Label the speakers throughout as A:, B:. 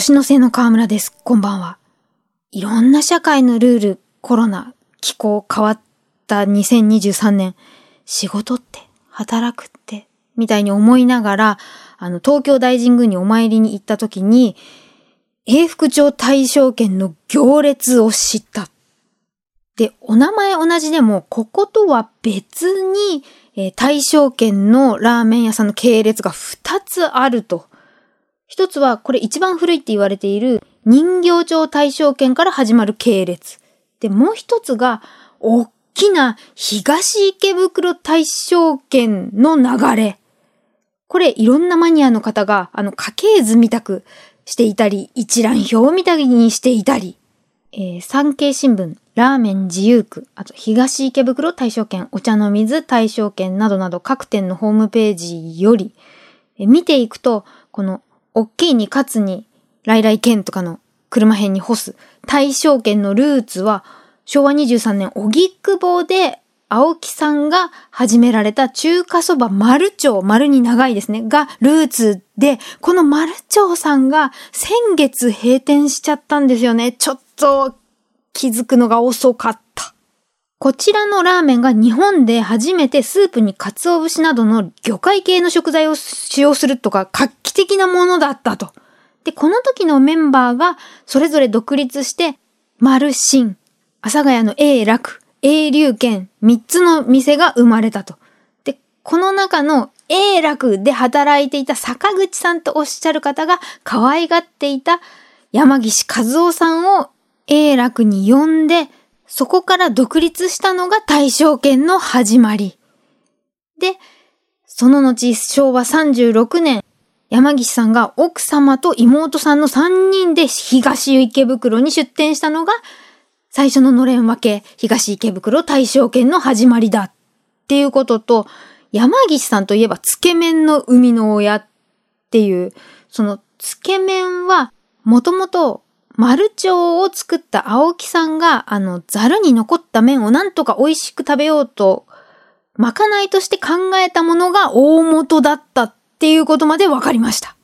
A: 年の瀬の河村です。こんばんは。いろんな社会のルール、コロナ、気候変わった2023年、仕事って、働くって、みたいに思いながら、あの、東京大神宮にお参りに行った時に、永福町大正圏の行列を知った。で、お名前同じでも、こことは別に、えー、大正圏のラーメン屋さんの系列が2つあると。一つは、これ一番古いって言われている人形町大正圏から始まる系列。で、もう一つが、大きな東池袋大正圏の流れ。これいろんなマニアの方が、あの、家系図みたくしていたり、一覧表みたいにしていたり、えー、産経新聞、ラーメン自由区、あと東池袋大正圏、お茶の水大正圏などなど各店のホームページより、えー、見ていくと、この、大きいにかつに、来来県とかの車編に干す大正圏のルーツは、昭和23年、荻窪で青木さんが始められた中華そば丸町、丸に長いですね、がルーツで、この丸町さんが先月閉店しちゃったんですよね。ちょっと気づくのが遅かった。こちらのラーメンが日本で初めてスープに鰹節などの魚介系の食材を使用するとか画期的なものだったと。で、この時のメンバーがそれぞれ独立して、丸新、阿佐ヶ谷の A 楽、A 流圏3つの店が生まれたと。で、この中の A 楽で働いていた坂口さんとおっしゃる方が可愛がっていた山岸和夫さんを A 楽に呼んで、そこから独立したのが大正圏の始まり。で、その後、昭和36年、山岸さんが奥様と妹さんの3人で東池袋に出店したのが最初ののれん分け、東池袋大正圏の始まりだっていうことと、山岸さんといえば、つけ麺の生みの親っていう、そのつけ麺は、もともと丸腸を作った青木さんが、あの、ざるに残った麺をなんとか美味しく食べようと、まかないとして考えたものが大元だったっていうことまで分かりました。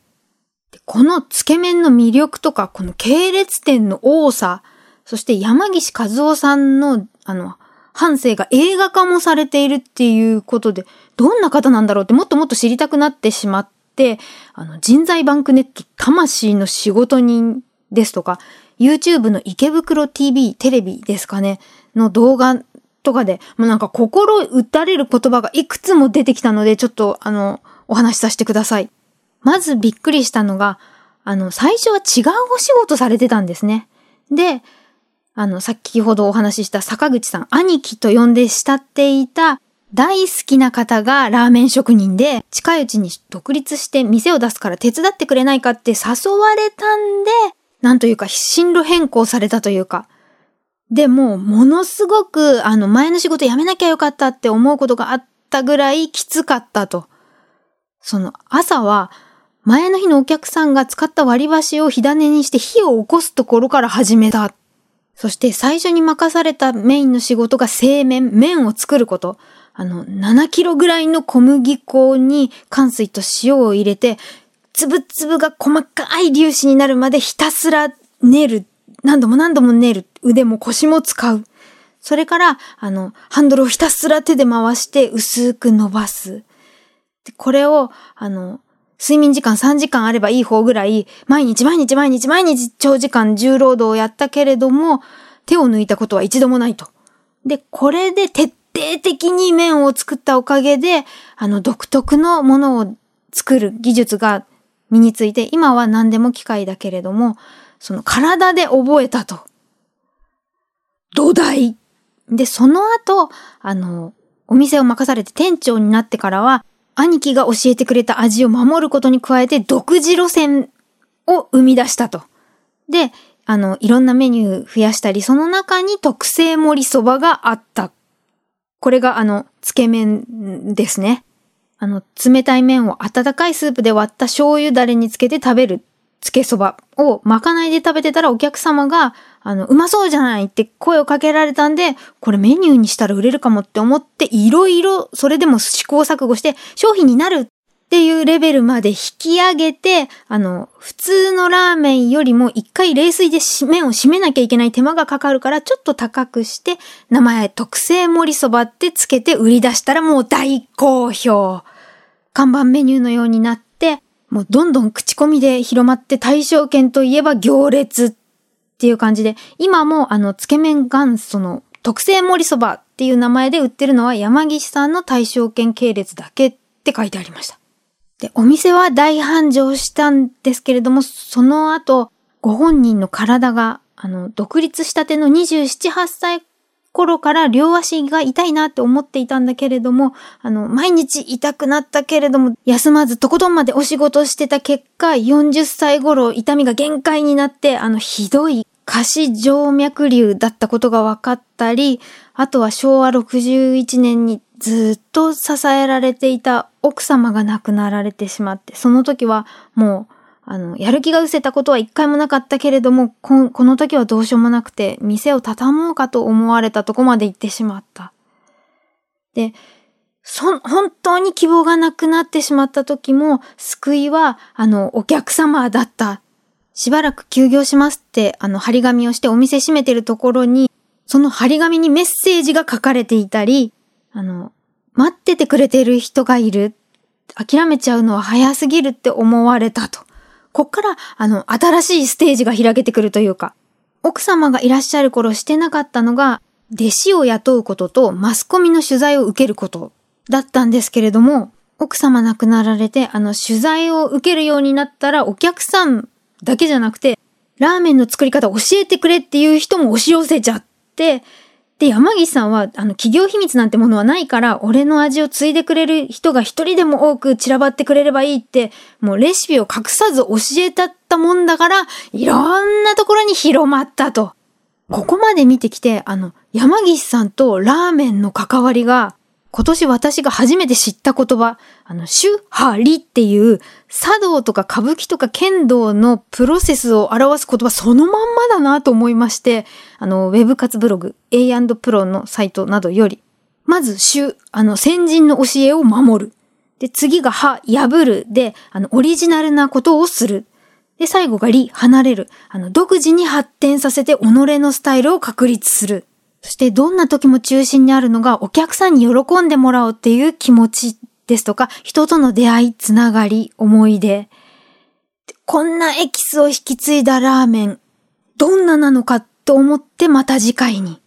A: このつけ麺の魅力とか、この系列店の多さ、そして山岸和夫さんの、あの、半生が映画化もされているっていうことで、どんな方なんだろうってもっともっと知りたくなってしまって、あの、人材バンクネット魂の仕事人ですとか、YouTube の池袋 TV テレビですかね、の動画とかで、もうなんか心打たれる言葉がいくつも出てきたので、ちょっとあの、お話しさせてください。まずびっくりしたのが、あの、最初は違うお仕事されてたんですね。で、あの、先ほどお話しした坂口さん、兄貴と呼んで慕っていた大好きな方がラーメン職人で、近いうちに独立して店を出すから手伝ってくれないかって誘われたんで、なんというか進路変更されたというか。でも、ものすごく、あの、前の仕事辞めなきゃよかったって思うことがあったぐらいきつかったと。その朝は、前の日のお客さんが使った割り箸を火種にして火を起こすところから始めた。そして最初に任されたメインの仕事が製麺、麺を作ること。あの、7キロぐらいの小麦粉に乾水と塩を入れて、つぶつぶが細かい粒子になるまでひたすら練る。何度も何度も練る。腕も腰も使う。それから、あの、ハンドルをひたすら手で回して薄く伸ばす。でこれを、あの、睡眠時間3時間あればいい方ぐらい、毎日毎日毎日毎日長時間重労働をやったけれども、手を抜いたことは一度もないと。で、これで徹底的に麺を作ったおかげで、あの独特のものを作る技術が身について、今は何でも機械だけれども、その体で覚えたと。土台。で、その後、あの、お店を任されて店長になってからは、兄貴が教えてくれた味を守ることに加えて独自路線を生み出したと。で、あの、いろんなメニュー増やしたり、その中に特製盛りそばがあった。これがあの、つけ麺ですね。あの、冷たい麺を温かいスープで割った醤油だれにつけて食べるつけそばをまかないで食べてたらお客様が、あの、うまそうじゃないって声をかけられたんで、これメニューにしたら売れるかもって思って、いろいろそれでも試行錯誤して商品になるっていうレベルまで引き上げて、あの、普通のラーメンよりも一回冷水で麺を締めなきゃいけない手間がかかるから、ちょっと高くして、名前特製盛りそばってつけて売り出したらもう大好評。看板メニューのようになって、もうどんどん口コミで広まって大正圏といえば行列っていう感じで、今もあの、つけ麺元祖の特製盛りそばっていう名前で売ってるのは山岸さんの大正圏系列だけって書いてありました。で、お店は大繁盛したんですけれども、その後、ご本人の体が、あの、独立したての27、8歳頃から両足が痛いなって思っていたんだけれども、あの、毎日痛くなったけれども、休まずとことんまでお仕事してた結果、40歳頃痛みが限界になって、あの、ひどい下肢静脈瘤だったことが分かったり、あとは昭和61年にずっと支えられていた奥様が亡くなられてしまって、その時はもう、あの、やる気が失せたことは一回もなかったけれども、ここの時はどうしようもなくて、店を畳もうかと思われたとこまで行ってしまった。で、そ、本当に希望がなくなってしまった時も、救いは、あの、お客様だった。しばらく休業しますって、あの、張り紙をしてお店閉めてるところに、その張り紙にメッセージが書かれていたり、あの、待っててくれてる人がいる。諦めちゃうのは早すぎるって思われたと。こっから、あの、新しいステージが開けてくるというか、奥様がいらっしゃる頃してなかったのが、弟子を雇うこととマスコミの取材を受けることだったんですけれども、奥様亡くなられて、あの、取材を受けるようになったら、お客さんだけじゃなくて、ラーメンの作り方教えてくれっていう人も押し寄せちゃって、で、山岸さんは、あの、企業秘密なんてものはないから、俺の味を継いでくれる人が一人でも多く散らばってくれればいいって、もうレシピを隠さず教えたったもんだから、いろんなところに広まったと。ここまで見てきて、あの、山岸さんとラーメンの関わりが、今年私が初めて知った言葉、あの、シュハリっていう茶道とか歌舞伎とか剣道のプロセスを表す言葉そのまんまだなと思いまして、あの、ウェブ活ブログ A&Pro のサイトなどより、まず、ュ、あの、先人の教えを守る。で、次がは、破る。で、あの、オリジナルなことをする。で、最後がり、離れる。あの、独自に発展させて己のスタイルを確立する。そしてどんな時も中心にあるのがお客さんに喜んでもらおうっていう気持ちですとか、人との出会い、つながり、思い出。こんなエキスを引き継いだラーメン、どんななのかと思ってまた次回に。